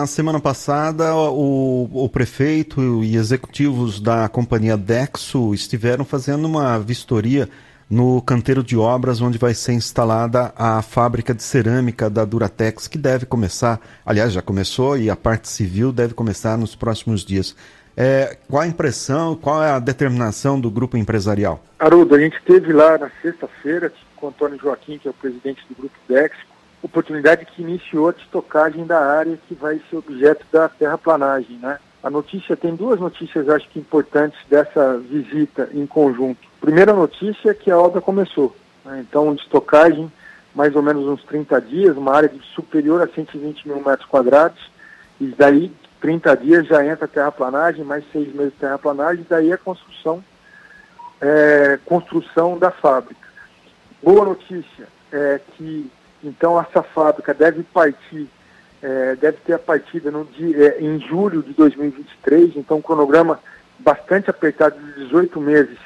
na semana passada o, o prefeito e executivos da companhia Dexo estiveram fazendo uma vistoria no canteiro de obras onde vai ser instalada a fábrica de cerâmica da Duratex, que deve começar, aliás, já começou e a parte civil deve começar nos próximos dias. É, qual a impressão, qual é a determinação do grupo empresarial? Haroldo, a gente esteve lá na sexta-feira com o Antônio Joaquim, que é o presidente do grupo Dex, oportunidade que iniciou a estocagem da área que vai ser objeto da terraplanagem, né? A notícia tem duas notícias, acho que importantes dessa visita em conjunto. Primeira notícia é que a obra começou. Né? Então, de estocagem, mais ou menos uns 30 dias, uma área de superior a 120 mil metros quadrados, e daí 30 dias já entra terraplanagem, mais seis meses de terraplanagem, daí a construção, é, construção da fábrica. Boa notícia é que então essa fábrica deve partir é, deve ter a partida no dia, é, em julho de 2023, então um cronograma bastante apertado de 18 meses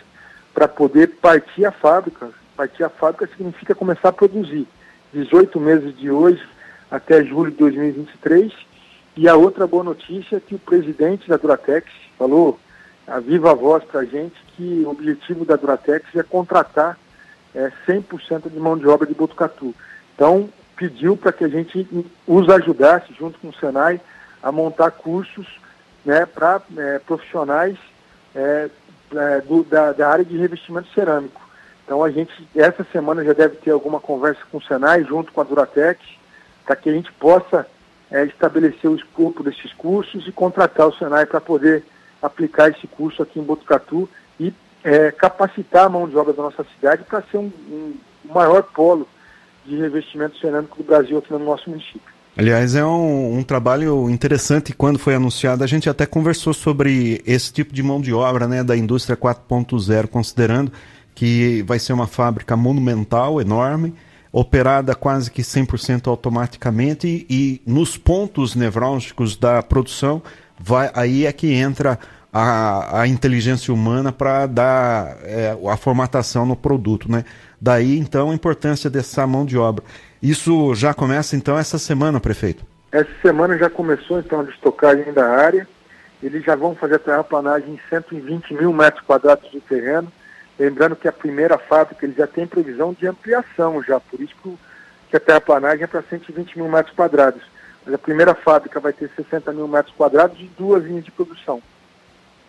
para poder partir a fábrica. Partir a fábrica significa começar a produzir. 18 meses de hoje até julho de 2023. E a outra boa notícia é que o presidente da Duratex falou a viva voz para a gente que o objetivo da Duratex é contratar é, 100% de mão de obra de Botucatu. Então, pediu para que a gente os ajudasse, junto com o Senai, a montar cursos né, para é, profissionais é, é, do, da, da, área de revestimento cerâmico. Então a gente, essa semana já deve ter alguma conversa com o Senai, junto com a Duratex, para que a gente possa é, estabelecer o escopo desses cursos e contratar o Senai para poder aplicar esse curso aqui em Botucatu e é, capacitar a mão de obra da nossa cidade para ser um, um maior polo de revestimento cerâmico do Brasil aqui no nosso município. Aliás, é um, um, trabalho interessante. Quando foi anunciado, a gente até conversou sobre esse tipo de mão de obra né, da indústria 4.0, considerando que vai ser uma fábrica monumental, enorme, operada quase que 100% automaticamente e, e nos pontos nevrálgicos da produção, vai, aí é que entra a, a inteligência humana para dar é, a formatação no produto. Né? Daí, então, a importância dessa mão de obra. Isso já começa, então, essa semana, prefeito? Essa semana já começou, então, a estocagem da área. Eles já vão fazer a terraplanagem em 120 mil metros quadrados de terreno. Lembrando que a primeira fábrica, eles já têm previsão de ampliação já, por isso que a terraplanagem é para 120 mil metros quadrados. Mas a primeira fábrica vai ter 60 mil metros quadrados e duas linhas de produção.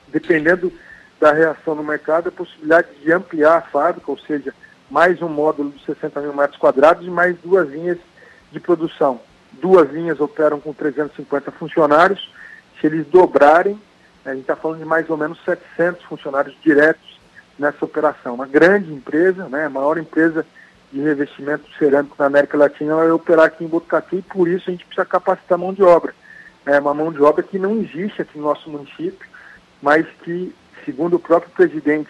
Dependendo da reação no mercado, a possibilidade de ampliar a fábrica, ou seja, mais um módulo de 60 mil metros quadrados e mais duas linhas de produção. Duas linhas operam com 350 funcionários. Se eles dobrarem, a gente está falando de mais ou menos 700 funcionários diretos nessa operação. Uma grande empresa, né, a maior empresa de revestimento cerâmico na América Latina vai operar aqui em Botucatu e por isso a gente precisa capacitar mão de obra. É uma mão de obra que não existe aqui no nosso município, mas que, segundo o próprio presidente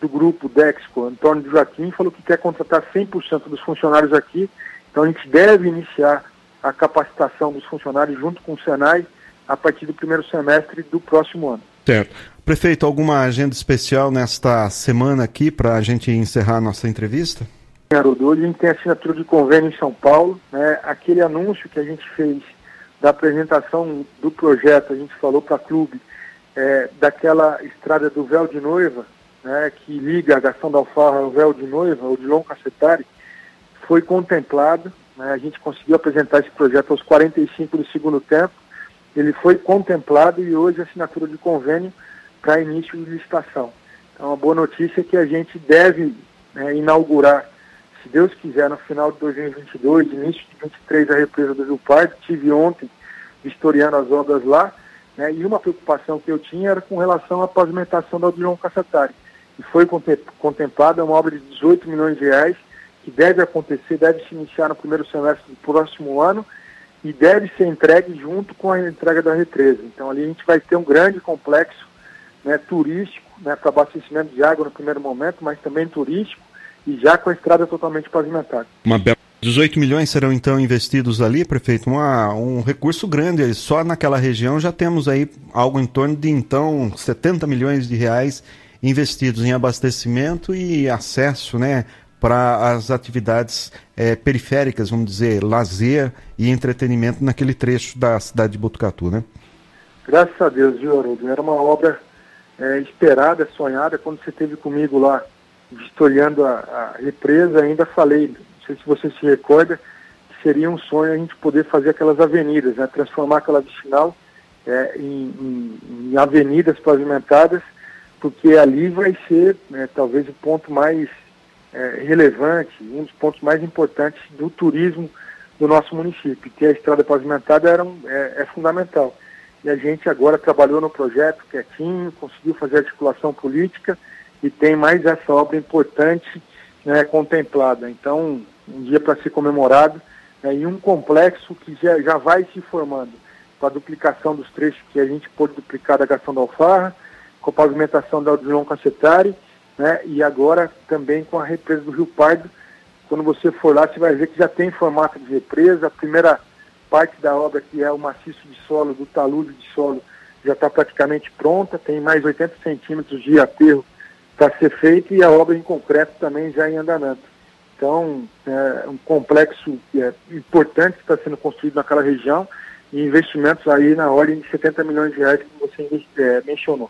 do grupo Dexco, Antônio Joaquim, falou que quer contratar 100% dos funcionários aqui. Então a gente deve iniciar a capacitação dos funcionários junto com o Senai a partir do primeiro semestre do próximo ano. Certo. Prefeito, alguma agenda especial nesta semana aqui para a gente encerrar a nossa entrevista? Haroldo, hoje a gente tem assinatura de convênio em São Paulo. Né? Aquele anúncio que a gente fez da apresentação do projeto, a gente falou para clube, é, daquela estrada do véu de noiva, né, que liga a Gastão da Alfarra ao véu de noiva, o Dilon Cacetari, foi contemplado. Né, a gente conseguiu apresentar esse projeto aos 45 do segundo tempo. Ele foi contemplado e hoje assinatura de convênio para início de licitação. Então, a boa notícia é que a gente deve né, inaugurar, se Deus quiser, no final de 2022, início de 2023, a represa do Rio Pardo. Tive ontem historiando as obras lá. Né, e uma preocupação que eu tinha era com relação à pavimentação da Odilon Cassatari que foi contemplada, é uma obra de 18 milhões de reais, que deve acontecer, deve se iniciar no primeiro semestre do próximo ano e deve ser entregue junto com a entrega da represa. Então ali a gente vai ter um grande complexo né, turístico, né, para abastecimento de água no primeiro momento, mas também turístico e já com a estrada totalmente pavimentada. Uma bela 18 milhões serão então investidos ali, prefeito, Uma, um recurso grande. Só naquela região já temos aí algo em torno de então 70 milhões de reais investidos em abastecimento e acesso, né, para as atividades é, periféricas, vamos dizer, lazer e entretenimento naquele trecho da cidade de Botucatu, né? Graças a Deus, viu, Haroldo? Era uma obra é, esperada, sonhada. Quando você esteve comigo lá, vistoriando a, a represa, ainda falei, não sei se você se recorda, que seria um sonho a gente poder fazer aquelas avenidas, né? transformar aquela vicinal é, em, em, em, avenidas pavimentadas, porque ali vai ser né, talvez o ponto mais é, relevante, um dos pontos mais importantes do turismo do nosso município. Ter a estrada pavimentada era um, é, é fundamental. E a gente agora trabalhou no projeto quietinho, conseguiu fazer articulação política e tem mais essa obra importante né, contemplada. Então, um dia para ser comemorado né, e um complexo que já, já vai se formando com a duplicação dos trechos que a gente pôde duplicar da Gastão da Alfarra, com a pavimentação da Odilon Cacetari, né, e agora também com a represa do Rio Pardo. Quando você for lá, você vai ver que já tem formato de represa. A primeira parte da obra, que é o maciço de solo, do talude de solo, já está praticamente pronta. Tem mais 80 centímetros de aterro para ser feito e a obra em concreto também já em andamento. Então, é um complexo é, importante que está sendo construído naquela região e investimentos aí na ordem de 70 milhões de reais que você é, mencionou.